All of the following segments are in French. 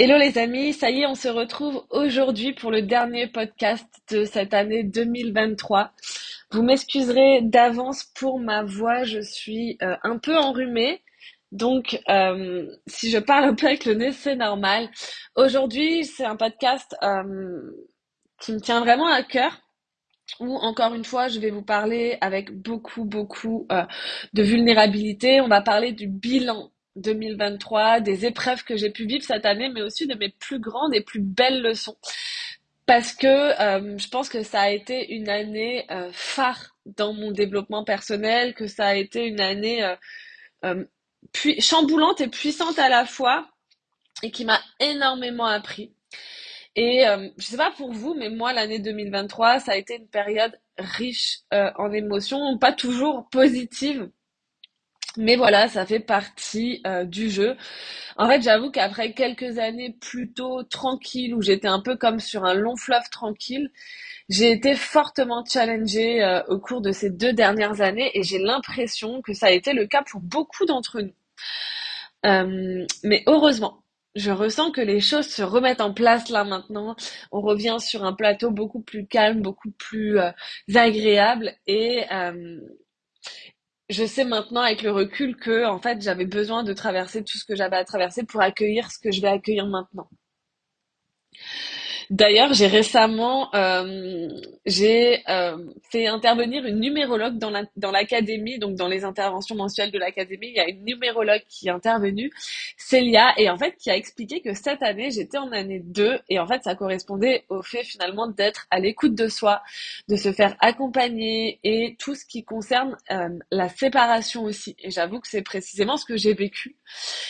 Hello les amis, ça y est, on se retrouve aujourd'hui pour le dernier podcast de cette année 2023. Vous m'excuserez d'avance pour ma voix, je suis euh, un peu enrhumée, donc euh, si je parle un peu avec le nez, c'est normal. Aujourd'hui, c'est un podcast euh, qui me tient vraiment à cœur où encore une fois, je vais vous parler avec beaucoup, beaucoup de vulnérabilité. On va parler du bilan 2023, des épreuves que j'ai pu vivre cette année, mais aussi de mes plus grandes et plus belles leçons. Parce que euh, je pense que ça a été une année euh, phare dans mon développement personnel, que ça a été une année euh, puis, chamboulante et puissante à la fois, et qui m'a énormément appris. Et je sais pas pour vous, mais moi, l'année 2023, ça a été une période riche en émotions, pas toujours positives, mais voilà, ça fait partie euh, du jeu. En fait, j'avoue qu'après quelques années plutôt tranquilles, où j'étais un peu comme sur un long fleuve tranquille, j'ai été fortement challengée euh, au cours de ces deux dernières années et j'ai l'impression que ça a été le cas pour beaucoup d'entre nous. Euh, mais heureusement, je ressens que les choses se remettent en place là maintenant. On revient sur un plateau beaucoup plus calme, beaucoup plus agréable et je sais maintenant avec le recul que en fait j'avais besoin de traverser tout ce que j'avais à traverser pour accueillir ce que je vais accueillir maintenant. D'ailleurs, j'ai récemment euh, euh, fait intervenir une numérologue dans l'académie, donc dans les interventions mensuelles de l'académie, il y a une numérologue qui est intervenue, Célia, et en fait qui a expliqué que cette année j'étais en année 2 et en fait ça correspondait au fait finalement d'être à l'écoute de soi, de se faire accompagner et tout ce qui concerne euh, la séparation aussi. Et j'avoue que c'est précisément ce que j'ai vécu.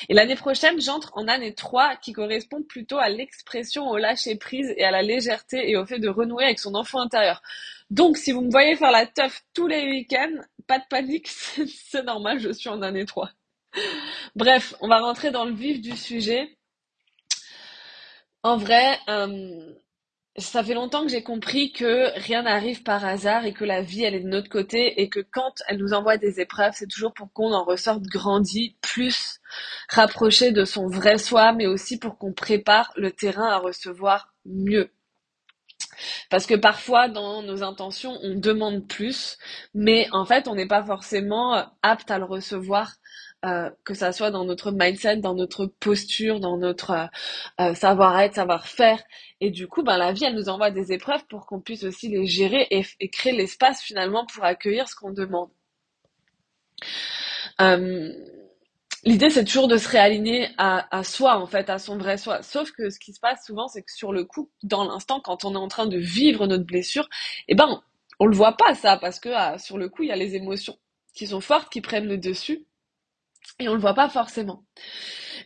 Et l'année prochaine, j'entre en année 3 qui correspond plutôt à l'expression au lâcher prise et à la légèreté et au fait de renouer avec son enfant intérieur. Donc, si vous me voyez faire la teuf tous les week-ends, pas de panique, c'est normal, je suis en année 3. Bref, on va rentrer dans le vif du sujet. En vrai, euh, ça fait longtemps que j'ai compris que rien n'arrive par hasard et que la vie, elle est de notre côté et que quand elle nous envoie des épreuves, c'est toujours pour qu'on en ressorte grandi, plus rapproché de son vrai soi, mais aussi pour qu'on prépare le terrain à recevoir mieux. Parce que parfois, dans nos intentions, on demande plus, mais en fait, on n'est pas forcément euh, apte à le recevoir, euh, que ça soit dans notre mindset, dans notre posture, dans notre euh, savoir-être, savoir-faire. Et du coup, ben, la vie, elle nous envoie des épreuves pour qu'on puisse aussi les gérer et, et créer l'espace finalement pour accueillir ce qu'on demande. L'idée, c'est toujours de se réaligner à, à, soi, en fait, à son vrai soi. Sauf que ce qui se passe souvent, c'est que sur le coup, dans l'instant, quand on est en train de vivre notre blessure, eh ben, on le voit pas, ça, parce que ah, sur le coup, il y a les émotions qui sont fortes, qui prennent le dessus, et on le voit pas forcément.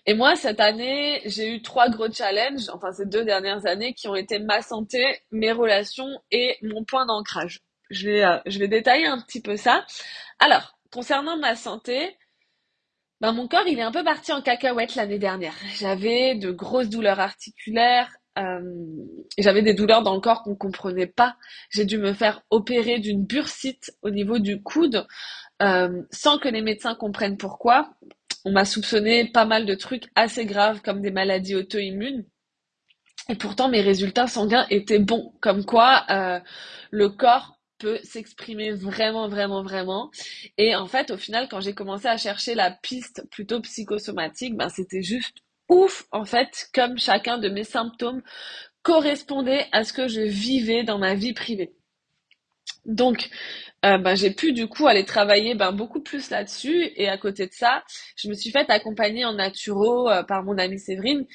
Et moi, cette année, j'ai eu trois gros challenges, enfin ces deux dernières années, qui ont été ma santé, mes relations et mon point d'ancrage. Je vais, euh, je vais détailler un petit peu ça. Alors, concernant ma santé, ben, mon corps, il est un peu parti en cacahuète l'année dernière. J'avais de grosses douleurs articulaires, euh, j'avais des douleurs dans le corps qu'on ne comprenait pas. J'ai dû me faire opérer d'une bursite au niveau du coude, euh, sans que les médecins comprennent pourquoi. On m'a soupçonné pas mal de trucs assez graves comme des maladies auto-immunes. Et pourtant, mes résultats sanguins étaient bons. Comme quoi, euh, le corps s'exprimer vraiment, vraiment, vraiment. Et en fait, au final, quand j'ai commencé à chercher la piste plutôt psychosomatique, ben, c'était juste ouf, en fait, comme chacun de mes symptômes correspondait à ce que je vivais dans ma vie privée. Donc, euh, ben, j'ai pu du coup aller travailler ben, beaucoup plus là-dessus. Et à côté de ça, je me suis faite accompagner en naturo euh, par mon amie Séverine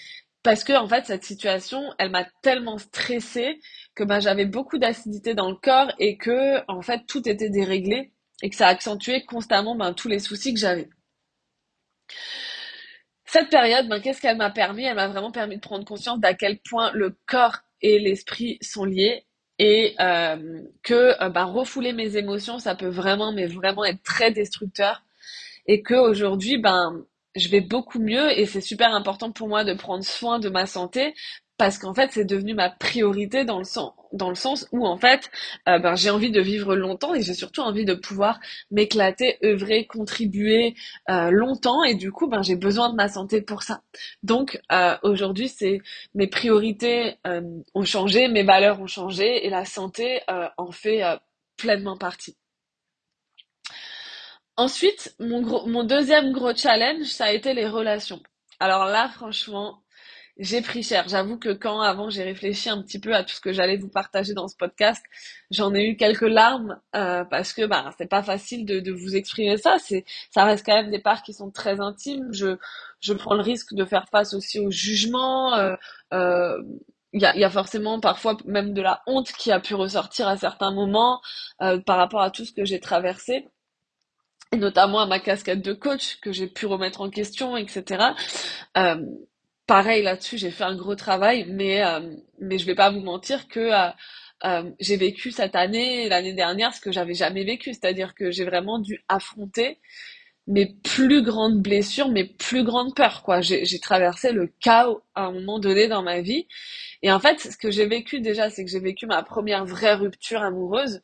parce que en fait cette situation, elle m'a tellement stressée que ben, j'avais beaucoup d'acidité dans le corps et que en fait tout était déréglé et que ça accentuait constamment ben, tous les soucis que j'avais. Cette période, ben, qu'est-ce qu'elle m'a permis? Elle m'a vraiment permis de prendre conscience d'à quel point le corps et l'esprit sont liés et euh, que euh, ben, refouler mes émotions, ça peut vraiment, mais vraiment être très destructeur et que aujourd'hui, ben je vais beaucoup mieux et c'est super important pour moi de prendre soin de ma santé parce qu'en fait c'est devenu ma priorité dans le sens dans le sens où en fait, euh, ben, j'ai envie de vivre longtemps et j'ai surtout envie de pouvoir m'éclater, œuvrer, contribuer euh, longtemps et du coup, ben, j'ai besoin de ma santé pour ça. Donc euh, aujourd'hui, c'est mes priorités ont changé, mes valeurs ont changé et la santé en fait pleinement partie. Ensuite, mon, deuxième gros challenge, ça a été les relations. Alors là, franchement, j'ai pris cher. J'avoue que quand avant j'ai réfléchi un petit peu à tout ce que j'allais vous partager dans ce podcast, j'en ai eu quelques larmes euh, parce que bah c'est pas facile de, vous exprimer ça. C'est ça reste quand même des parts qui sont très intimes. Je prends le risque de faire face aussi au jugement. Euh, euh, il y a, y a, forcément parfois même de la honte qui a pu ressortir à certains moments euh, par rapport à tout ce que j'ai traversé notamment à ma casquette de coach que j'ai pu remettre en question, etc. Euh, pareil là-dessus, j'ai fait un gros travail, mais euh, mais je vais pas vous mentir que euh, euh, j'ai vécu cette année, l'année dernière, ce que j'avais jamais vécu, c'est-à-dire que j'ai vraiment dû affronter mes plus grandes blessures, mes plus grandes peurs, quoi. J'ai traversé le chaos à un moment donné dans ma vie. Et en fait, ce que j'ai vécu déjà, c'est que j'ai vécu ma première vraie rupture amoureuse.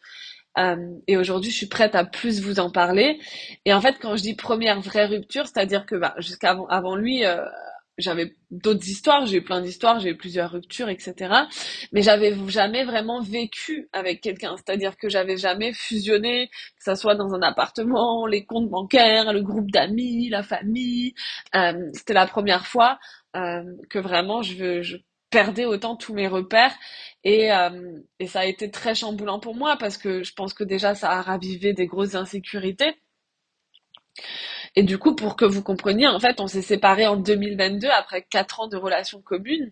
Euh, et aujourd'hui, je suis prête à plus vous en parler. Et en fait, quand je dis première vraie rupture, c'est-à-dire que bah, jusqu'avant avant lui, euh, j'avais d'autres histoires, j'ai eu plein d'histoires, j'ai eu plusieurs ruptures, etc. Mais j'avais jamais vraiment vécu avec quelqu'un, c'est-à-dire que j'avais jamais fusionné, que ça soit dans un appartement, les comptes bancaires, le groupe d'amis, la famille. Euh, C'était la première fois euh, que vraiment je, je perdais autant tous mes repères et, euh, et ça a été très chamboulant pour moi parce que je pense que déjà ça a ravivé des grosses insécurités. Et du coup, pour que vous compreniez, en fait, on s'est séparés en 2022 après quatre ans de relations communes.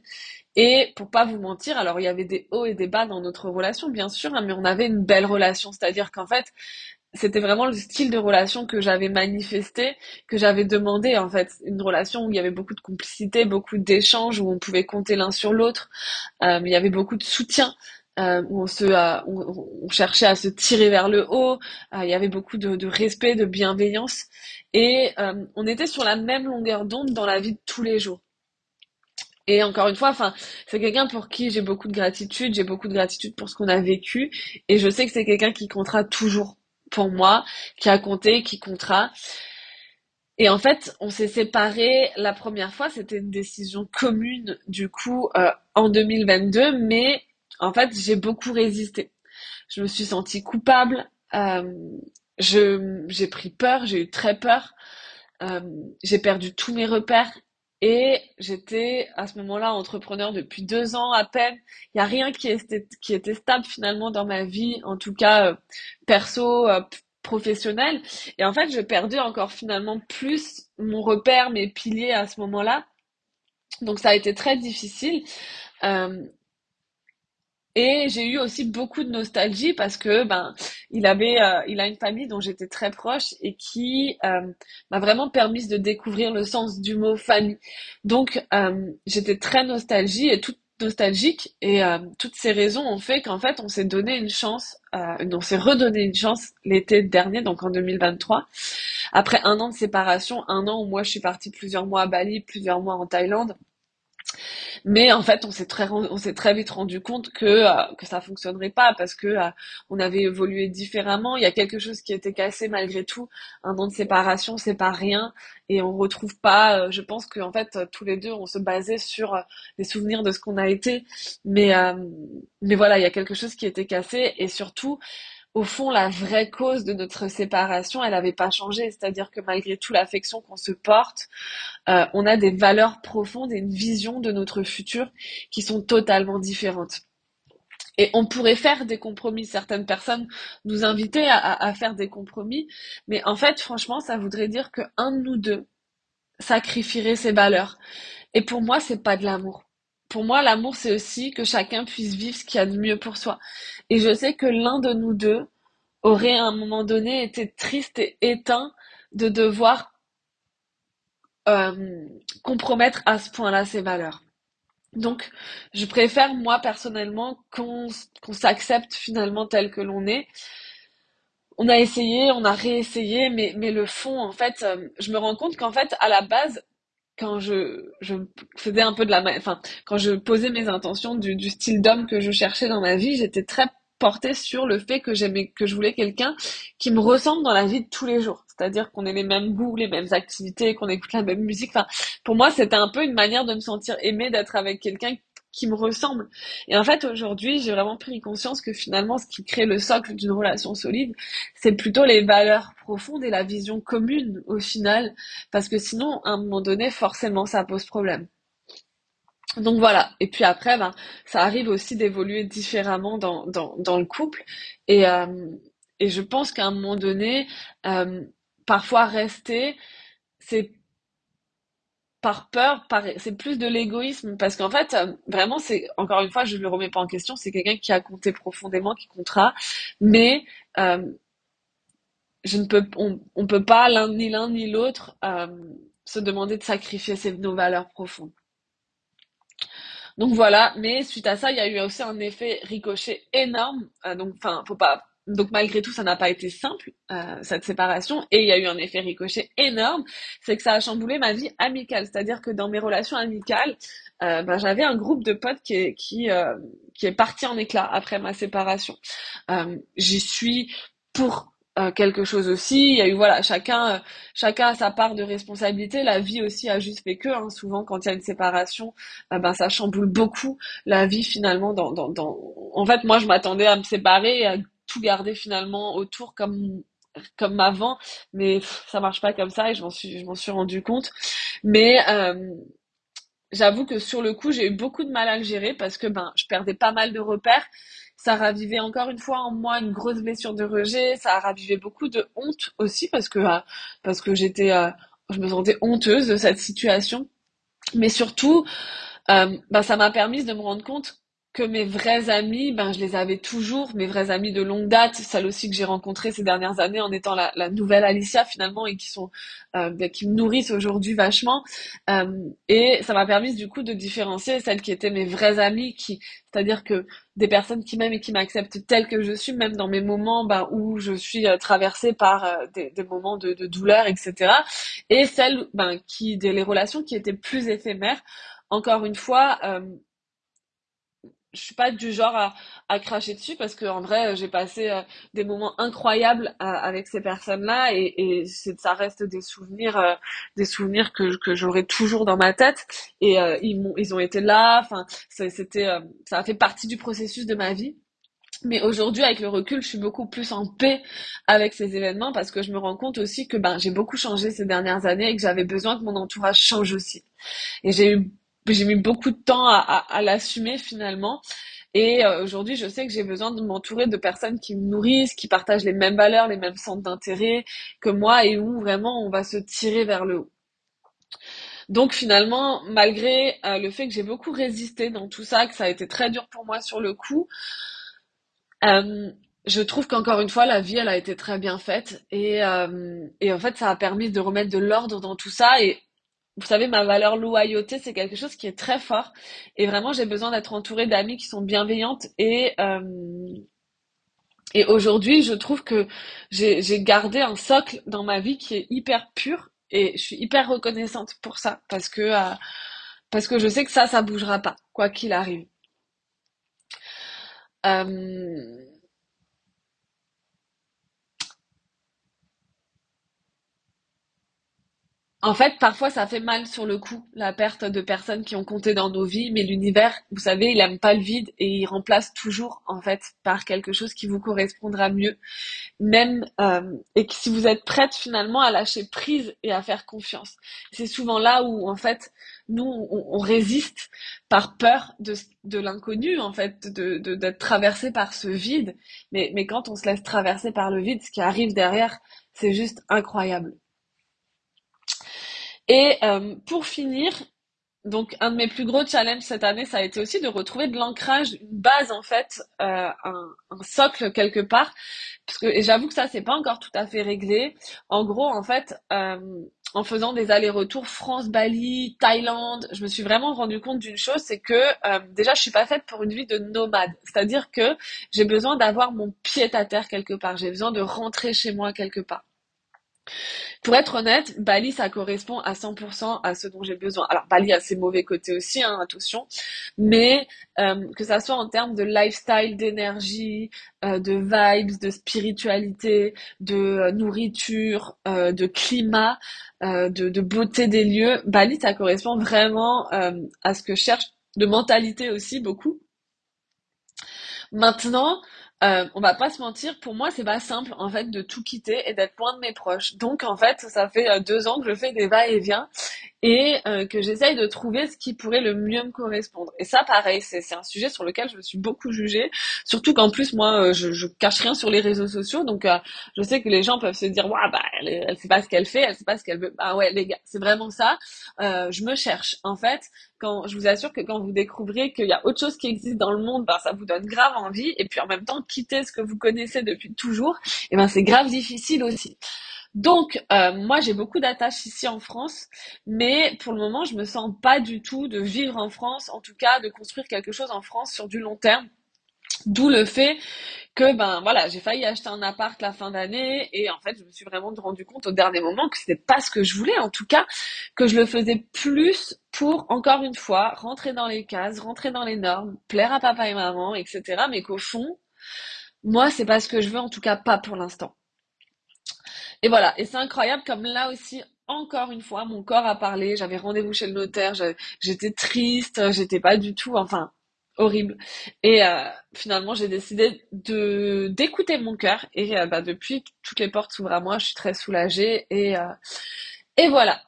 Et pour pas vous mentir, alors il y avait des hauts et des bas dans notre relation, bien sûr, hein, mais on avait une belle relation. C'est-à-dire qu'en fait, c'était vraiment le style de relation que j'avais manifesté, que j'avais demandé en fait, une relation où il y avait beaucoup de complicité, beaucoup d'échanges, où on pouvait compter l'un sur l'autre, euh, il y avait beaucoup de soutien. Euh, où on se, euh, on, cherchait à se tirer vers le haut. Euh, il y avait beaucoup de, de, respect, de bienveillance, et euh, on était sur la même longueur d'onde dans la vie de tous les jours. Et encore une fois, enfin, c'est quelqu'un pour qui j'ai beaucoup de gratitude, j'ai beaucoup de gratitude pour ce qu'on a vécu, et je sais que c'est quelqu'un qui comptera toujours pour moi, qui a compté, qui comptera. Et en fait, on s'est séparés la première fois, c'était une décision commune du coup euh, en 2022, mais en fait, j'ai beaucoup résisté. Je me suis sentie coupable, euh, j'ai pris peur, j'ai eu très peur, euh, j'ai perdu tous mes repères et j'étais à ce moment-là entrepreneur depuis deux ans à peine. Il n'y a rien qui était, qui était stable finalement dans ma vie, en tout cas euh, perso, euh, professionnel. Et en fait, je perdais encore finalement plus mon repère, mes piliers à ce moment-là. Donc ça a été très difficile. Euh, et j'ai eu aussi beaucoup de nostalgie parce que ben il avait euh, il a une famille dont j'étais très proche et qui euh, m'a vraiment permis de découvrir le sens du mot famille. Donc euh, j'étais très nostalgie et toute nostalgique et toutes ces raisons ont fait qu'en fait on s'est donné une chance, on s'est redonné une chance l'été dernier donc en 2023 après un an de séparation, un an où moi je suis partie plusieurs mois à Bali, plusieurs mois en Thaïlande. Mais en fait, on s'est très, on s'est très vite rendu compte que euh, que ça fonctionnerait pas parce que euh, on avait évolué différemment. Il y a quelque chose qui était cassé malgré tout. Un an de séparation, c'est pas rien, et on retrouve pas. Euh, je pense qu'en fait, tous les deux, on se basait sur les souvenirs de ce qu'on a été, mais mais voilà, il y a quelque chose qui était cassé, et surtout au fond, la vraie cause de notre séparation, elle n'avait pas changé. C'est-à-dire que malgré tout l'affection qu'on se porte, euh, on a des valeurs profondes et une vision de notre futur qui sont totalement différentes. Et on pourrait faire des compromis. Certaines personnes nous invitaient à, faire des compromis, mais en fait, franchement, ça voudrait dire que un de nous deux sacrifierait ses valeurs. Et pour moi, c'est pas de l'amour pour moi, l'amour, c'est aussi que chacun puisse vivre ce qu'il y a de mieux pour soi. Et je sais que l'un de nous deux aurait à un moment donné été triste et éteint de devoir euh, compromettre à ce point-là ses valeurs. Donc, je préfère, moi, personnellement, qu'on s'accepte finalement tel que l'on est. On a essayé, on a réessayé, mais, le fond, en fait, euh, je me rends compte qu'en fait, à la base, quand je, je faisais un peu de la, enfin, quand je posais mes intentions du, du style d'homme que je cherchais dans ma vie, j'étais très portée sur le fait que j'aimais, que je voulais quelqu'un qui me ressemble dans la vie de tous les jours. C'est-à-dire qu'on ait les mêmes goûts, les mêmes activités, qu'on écoute la même musique. Enfin, pour moi, c'était un peu une manière de me sentir aimée d'être avec quelqu'un qui me ressemble. Et en fait, aujourd'hui, j'ai vraiment pris conscience que finalement, ce qui crée le socle d'une relation solide, c'est plutôt les valeurs profondes et la vision commune au final. Parce que sinon, à un moment donné, forcément, ça pose problème. Donc voilà. Et puis après, ben, ça arrive aussi d'évoluer différemment dans, dans, dans le couple. Et, euh, et je pense qu'à un moment donné, euh, parfois rester, c'est par peur, c'est plus de l'égoïsme parce qu'en fait, euh, vraiment, c'est encore une fois, je ne le remets pas en question, c'est quelqu'un qui a compté profondément, qui comptera, mais euh, je ne peux, on, on peut pas l'un ni l'un ni l'autre euh, se demander de sacrifier ses, nos valeurs profondes. Donc voilà, mais suite à ça, il y a eu aussi un effet ricochet énorme. Euh, donc, enfin, faut pas donc malgré tout, ça n'a pas été simple, euh, cette séparation, et il y a eu un effet ricochet énorme, c'est que ça a chamboulé ma vie amicale. C'est-à-dire que dans mes relations amicales, euh, ben, j'avais un groupe de potes qui est, qui, euh, qui est parti en éclat après ma séparation. J'y suis pour quelque chose aussi. Il y a eu voilà, chacun, chacun a sa part de responsabilité. La vie aussi a juste fait que. Hein. Souvent, quand il y a une séparation, ben ça chamboule beaucoup la vie finalement. Dans, dans, dans... En fait, moi, je m'attendais à me séparer, tout garder finalement autour comme comme avant, mais ça marche pas comme ça et je m'en suis je m'en suis rendu compte. Mais euh, j'avoue que sur le coup, j'ai eu beaucoup de mal à le gérer parce que ben je perdais pas mal de repères. Ça ravivait encore une fois en moi une grosse blessure de rejet. Ça a ravivé beaucoup de honte aussi parce que euh, parce que j'étais euh, je me sentais honteuse de cette situation. Mais surtout, ben, ça m'a permis de me rendre compte que mes vrais amis, ben je les avais toujours, mes vrais amis de longue date, celles aussi que j'ai rencontrées ces dernières années en étant la, nouvelle Alicia finalement et qui sont euh, ben, qui me nourrissent aujourd'hui vachement. Euh, et ça m'a permis du coup de différencier celles qui étaient mes vrais amis, qui, c'est-à-dire que des personnes qui m'aiment et qui m'acceptent telle que je suis, même dans mes moments ben, où je suis euh, traversée par des, moments de, de, douleur, etc. Et celles ben, qui, des les relations qui étaient plus éphémères. Encore une fois, je suis pas du genre à, à cracher dessus parce que en vrai j'ai passé euh, des moments incroyables euh, avec ces personnes-là et, et ça reste des souvenirs euh, des souvenirs que, que j'aurai toujours dans ma tête et ils m'ont ils ont été là enfin c'était ça a fait partie du processus de ma vie mais aujourd'hui, avec le recul, je suis beaucoup plus en paix avec ces événements parce que je me rends compte aussi que ben, j'ai beaucoup changé ces dernières années et que j'avais besoin que mon entourage change aussi. Et j'ai eu j'ai mis beaucoup de temps à, l'assumer finalement. Et euh, aujourd'hui, je sais que j'ai besoin de m'entourer de personnes qui me nourrissent, qui partagent les mêmes valeurs, les mêmes centres d'intérêt que moi et où vraiment on va se tirer vers le haut. Donc finalement, malgré euh, le fait que j'ai beaucoup résisté dans tout ça, que ça a été très dur pour moi sur le coup, euh, je trouve qu'encore une fois, la vie, elle a été très bien faite. Et, et en fait, ça a permis de remettre de l'ordre dans tout ça. Et vous savez, ma valeur loyauté, c'est quelque chose qui est très fort. Et vraiment, j'ai besoin d'être entourée d'amis qui sont bienveillantes. Et, euh, et aujourd'hui, je trouve que j'ai gardé un socle dans ma vie qui est hyper pur. Et je suis hyper reconnaissante pour ça. Parce que, euh, parce que je sais que ça, ça bougera pas, quoi qu'il arrive. Euh, En fait, parfois, ça fait mal sur le coup, la perte de personnes qui ont compté dans nos vies, mais l'univers, vous savez, il aime pas le vide et il remplace toujours, en fait, par quelque chose qui vous correspondra mieux. Même, euh, et que si vous êtes prête finalement à lâcher prise et à faire confiance. C'est souvent là où, en fait, nous, on, résiste par peur de, de l'inconnu, en fait, de, d'être traversé par ce vide. Mais, mais quand on se laisse traverser par le vide, ce qui arrive derrière, c'est juste incroyable. Et euh, pour finir, donc un de mes plus gros challenges cette année, ça a été aussi de retrouver de l'ancrage, une base en fait, euh, un, socle quelque part. Parce que j'avoue que ça c'est pas encore tout à fait réglé. En gros, en fait, euh, en faisant des allers-retours France-Bali, Thaïlande, je me suis vraiment rendu compte d'une chose, c'est que déjà je suis pas faite pour une vie de nomade. C'est-à-dire que j'ai besoin d'avoir mon pied à terre quelque part. J'ai besoin de rentrer chez moi quelque part. Pour être honnête, Bali, ça correspond à 100% à ce dont j'ai besoin. Alors, Bali a ses mauvais côtés aussi, hein, attention, mais euh, que ça soit en termes de lifestyle, d'énergie, euh, de vibes, de spiritualité, de euh, nourriture, de climat, de, de, beauté des lieux, Bali, ça correspond vraiment à ce que je cherche, de mentalité aussi beaucoup. Maintenant, euh, on va pas se mentir, pour moi c'est pas simple en fait de tout quitter et d'être loin de mes proches. Donc en fait ça fait euh, deux ans que je fais des va-et-vient et euh, que j'essaye de trouver ce qui pourrait le mieux me correspondre. Et ça pareil, c'est un sujet sur lequel je me suis beaucoup jugée, surtout qu'en plus moi je, je cache rien sur les réseaux sociaux, donc je sais que les gens peuvent se dire ouais bah elle, elle sait pas ce qu'elle fait, elle sait pas ce qu'elle veut. Bah ouais les gars, c'est vraiment ça. je me cherche en fait quand je vous assure que quand vous découvrez qu'il y a autre chose qui existe dans le monde, ben, ça vous donne grave envie. Et puis en même temps, quitter ce que vous connaissez depuis toujours, et ben c'est grave difficile aussi. Donc, euh, moi, j'ai beaucoup d'attaches ici en France, mais pour le moment, je me sens pas du tout de vivre en France, en tout cas, de construire quelque chose en France sur du long terme. D'où le fait que ben voilà, j'ai failli acheter un appart la fin d'année et en fait, je me suis vraiment rendu compte au dernier moment que c'était pas ce que je voulais en tout cas, que je le faisais plus pour encore une fois rentrer dans les cases, rentrer dans les normes, plaire à papa et maman, etc. mais qu'au fond, moi, c'est pas ce que je veux en tout cas pas pour l'instant. Et voilà, et c'est incroyable comme là aussi encore une fois, mon corps a parlé, j'avais rendez-vous chez le notaire, j'étais triste, j'étais pas du tout, enfin, horrible. Et euh, finalement, j'ai décidé de d'écouter mon cœur. Et euh, bah, depuis, toutes les portes s'ouvrent à moi. Je suis très soulagée. Et euh, et voilà.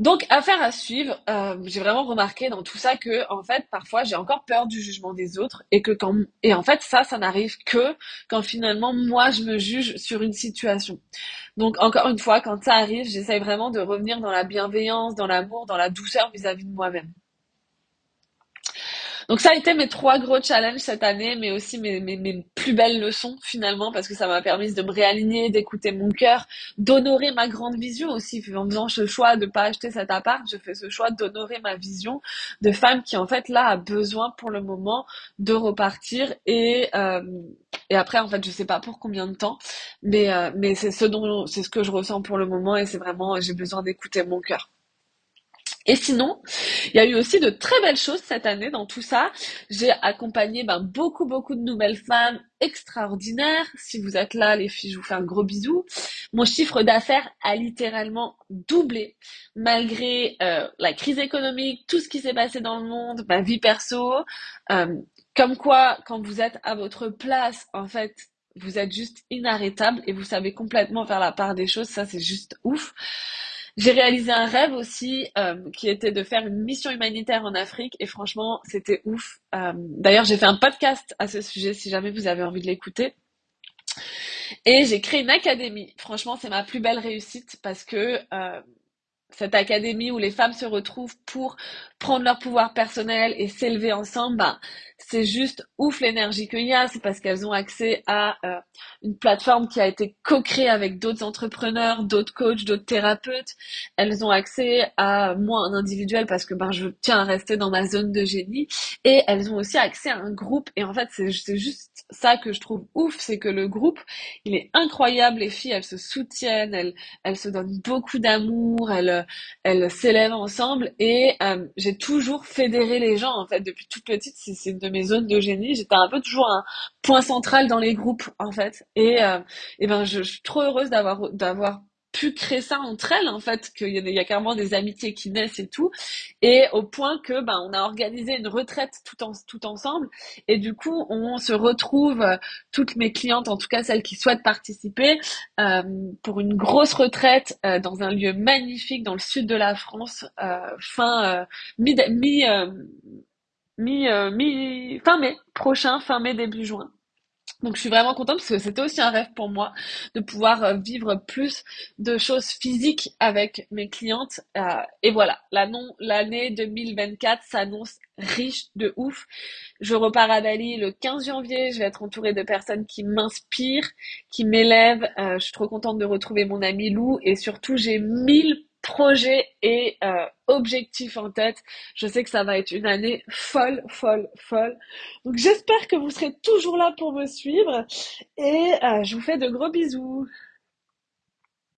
Donc, affaire à suivre. j'ai vraiment remarqué dans tout ça que, en fait, parfois, j'ai encore peur du jugement des autres et que quand et en fait, ça, ça n'arrive que quand finalement moi je me juge sur une situation. Donc, encore une fois, quand ça arrive, j'essaye vraiment de revenir dans la bienveillance, dans l'amour, dans la douceur vis à -vis de moi-même. Donc ça a été mes trois gros challenges cette année, mais aussi mes, mes, plus belles leçons finalement, parce que ça m'a permis de me réaligner, d'écouter mon cœur, d'honorer ma grande vision aussi. En faisant ce choix de pas acheter cet appart, je fais ce choix d'honorer ma vision de femme qui en fait là a besoin pour le moment de repartir et euh, et après en fait je sais pas pour combien de temps, mais euh, mais c'est ce dont c'est ce que je ressens pour le moment et c'est vraiment j'ai besoin d'écouter mon cœur. Et sinon, il y a eu aussi de très belles choses cette année dans tout ça. J'ai accompagné ben, beaucoup, beaucoup de nouvelles femmes extraordinaires. Si vous êtes là, les filles, je vous fais un gros bisou. Mon chiffre d'affaires a littéralement doublé malgré euh, la crise économique, tout ce qui s'est passé dans le monde, ma vie perso. Euh, comme quoi, quand vous êtes à votre place, en fait, vous êtes juste inarrêtable et vous savez complètement faire la part des choses. Ça, c'est juste ouf. J'ai réalisé un rêve aussi euh, qui était de faire une mission humanitaire en Afrique et franchement c'était ouf. Euh, d'ailleurs j'ai fait un podcast à ce sujet si jamais vous avez envie de l'écouter. Et j'ai créé une académie. Franchement c'est ma plus belle réussite parce que euh, cette académie où les femmes se retrouvent pour prendre leur pouvoir personnel et s'élever ensemble, ben, c'est juste ouf l'énergie qu'il y a. C'est parce qu'elles ont accès à euh, une plateforme qui a été co-créée avec d'autres entrepreneurs, d'autres coachs, d'autres thérapeutes. Elles ont accès à moi en individuel parce que ben je tiens à rester dans ma zone de génie. Et elles ont aussi accès à un groupe. Et en fait, c'est juste ça que je trouve ouf, c'est que le groupe, il est incroyable. Les filles, elles se soutiennent, elles, elles se donnent beaucoup d'amour, elles, elles s'élèvent ensemble. Et euh, toujours fédéré les gens en fait depuis toute petite. C'est de mes zones de génie. J'étais un peu toujours un point central dans les groupes en fait. Et, euh, et ben je suis trop heureuse d'avoir d'avoir pu créer ça entre elles en fait qu'il y, y a carrément des amitiés qui naissent et tout. Et au point que ben on a organisé une retraite tout en tout ensemble. Et du coup on se retrouve euh, toutes mes clientes en tout cas celles qui souhaitent participer euh, pour une grosse retraite euh, dans un lieu magnifique dans le sud de la France euh, fin mi mi mi, mi fin mai prochain fin mai début juin donc je suis vraiment contente parce que c'était aussi un rêve pour moi de pouvoir euh, vivre plus de choses physiques avec mes clientes. Euh, et voilà, l'année 2024 s'annonce riche de ouf. Je repars à Bali le 15 janvier, je vais être entourée de personnes qui m'inspirent, qui m'élèvent. Euh, je suis trop contente de retrouver mon ami Lou et surtout j'ai mille projets et euh, objectifs en tête. Je sais que ça va être une année folle, folle, folle. Donc j'espère que vous serez toujours là pour me suivre et euh, je vous fais de gros bisous.